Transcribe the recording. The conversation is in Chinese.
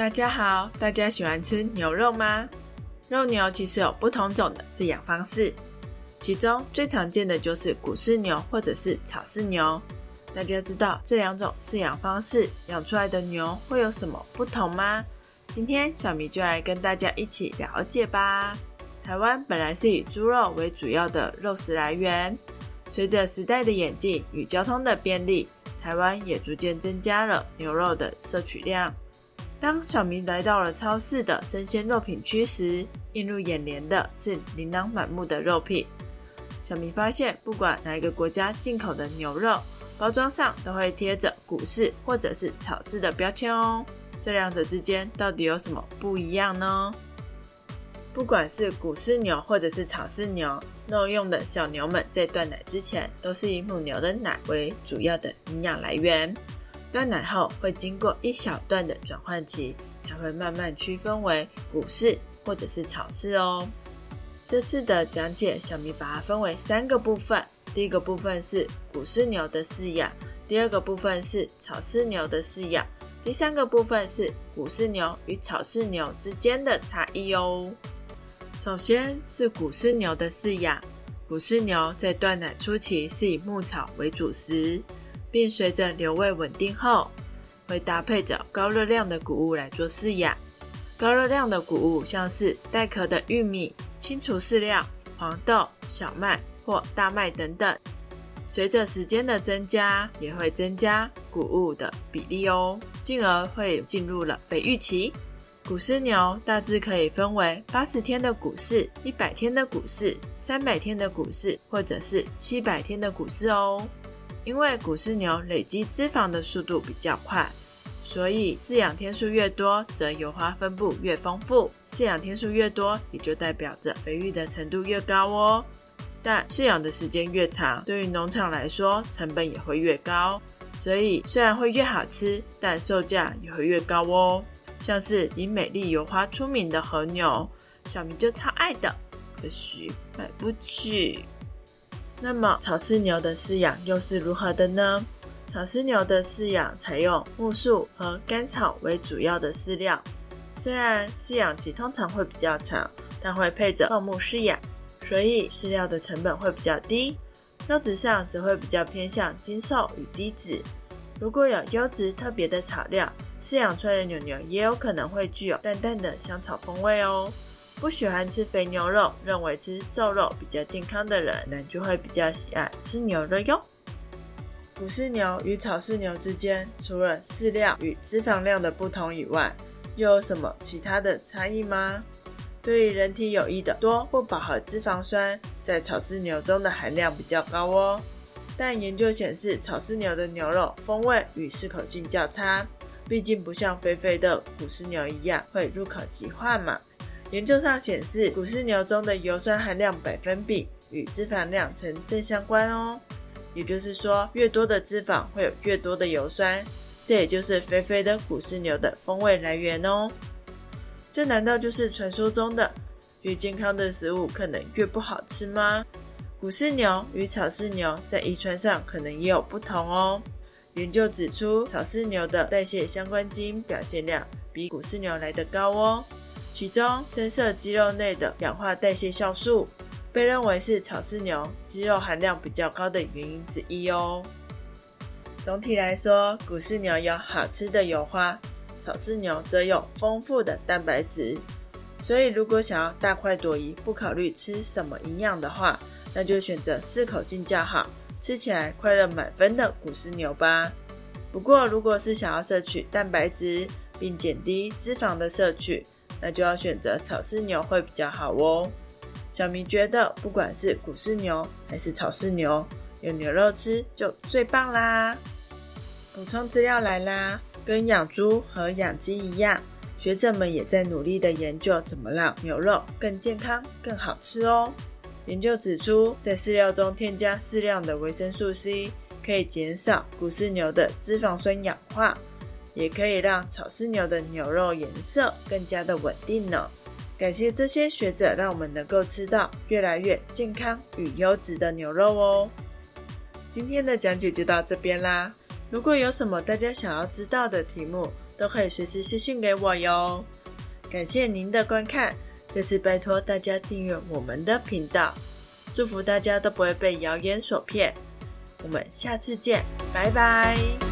大家好，大家喜欢吃牛肉吗？肉牛其实有不同种的饲养方式，其中最常见的就是谷饲牛或者是草饲牛。大家知道这两种饲养方式养出来的牛会有什么不同吗？今天小米就来跟大家一起了解吧。台湾本来是以猪肉为主要的肉食来源，随着时代的演进与交通的便利，台湾也逐渐增加了牛肉的摄取量。当小明来到了超市的生鲜肉品区时，映入眼帘的是琳琅满目的肉品。小明发现，不管哪一个国家进口的牛肉，包装上都会贴着谷饲或者是草饲的标签哦。这两者之间到底有什么不一样呢？不管是谷饲牛或者是草饲牛，肉用的小牛们在断奶之前，都是以母牛的奶为主要的营养来源。断奶后会经过一小段的转换期，才会慢慢区分为谷饲或者是草饲哦。这次的讲解，小米把它分为三个部分。第一个部分是谷饲牛的饲养，第二个部分是草饲牛的饲养，第三个部分是谷饲牛与草饲牛之间的差异哦。首先是谷饲牛的饲养，谷饲牛在断奶初期是以牧草为主食，并随着牛胃稳定后，会搭配着高热量的谷物来做饲养。高热量的谷物像是带壳的玉米、清除饲料、黄豆、小麦或大麦等等。随着时间的增加，也会增加谷物的比例哦，进而会进入了肥育期。谷饲牛大致可以分为八十天的谷饲、一百天的谷饲、三百天的谷饲，或者是七百天的谷饲哦。因为谷饲牛累积脂肪的速度比较快，所以饲养天数越多，则油花分布越丰富。饲养天数越多，也就代表着肥育的程度越高哦。但饲养的时间越长，对于农场来说，成本也会越高。所以虽然会越好吃，但售价也会越高哦。像是以美丽油花出名的和牛，小明就超爱的，可惜买不起。那么草饲牛的饲养又是如何的呢？草饲牛的饲养采用木树和干草为主要的饲料，虽然饲养期通常会比较长，但会配着放牧饲养，所以饲料的成本会比较低。肉质上则会比较偏向精瘦与低脂。如果有优质特别的草料，饲养出来的牛牛也有可能会具有淡淡的香草风味哦。不喜欢吃肥牛肉，认为吃瘦肉比较健康的人，那就会比较喜爱吃牛肉哟。谷饲牛与草饲牛之间，除了饲料与脂肪量的不同以外，又有什么其他的差异吗？对于人体有益的多不饱和脂肪酸，在草饲牛中的含量比较高哦。但研究显示，草饲牛的牛肉风味与适口性较差。毕竟不像肥肥的谷饲牛一样会入口即化嘛。研究上显示，谷饲牛中的油酸含量百分比与脂肪量成正相关哦。也就是说，越多的脂肪会有越多的油酸，这也就是肥肥的谷饲牛的风味来源哦。这难道就是传说中的越健康的食物可能越不好吃吗？谷饲牛与草饲牛在遗传上可能也有不同哦。研究指出，草饲牛的代谢相关基因表现量比谷饲牛来得高哦。其中，深色肌肉内的氧化代谢酵素被认为是草饲牛肌肉含量比较高的原因之一哦。总体来说，谷饲牛有好吃的油花，草饲牛则有丰富的蛋白质。所以，如果想要大快朵颐，不考虑吃什么营养的话，那就选择适口性较好。吃起来快乐满分的谷饲牛吧。不过，如果是想要摄取蛋白质并减低脂肪的摄取，那就要选择草饲牛会比较好哦。小明觉得，不管是谷饲牛还是草饲牛，有牛肉吃就最棒啦。补充资料来啦，跟养猪和养鸡一样，学者们也在努力的研究怎么让牛肉更健康、更好吃哦。研究指出，在饲料中添加适量的维生素 C，可以减少谷饲牛的脂肪酸氧化，也可以让草饲牛的牛肉颜色更加的稳定呢。感谢这些学者，让我们能够吃到越来越健康与优质的牛肉哦。今天的讲解就到这边啦。如果有什么大家想要知道的题目，都可以随时私信给我哟。感谢您的观看，这次拜托大家订阅我们的频道，祝福大家都不会被谣言所骗。我们下次见，拜拜。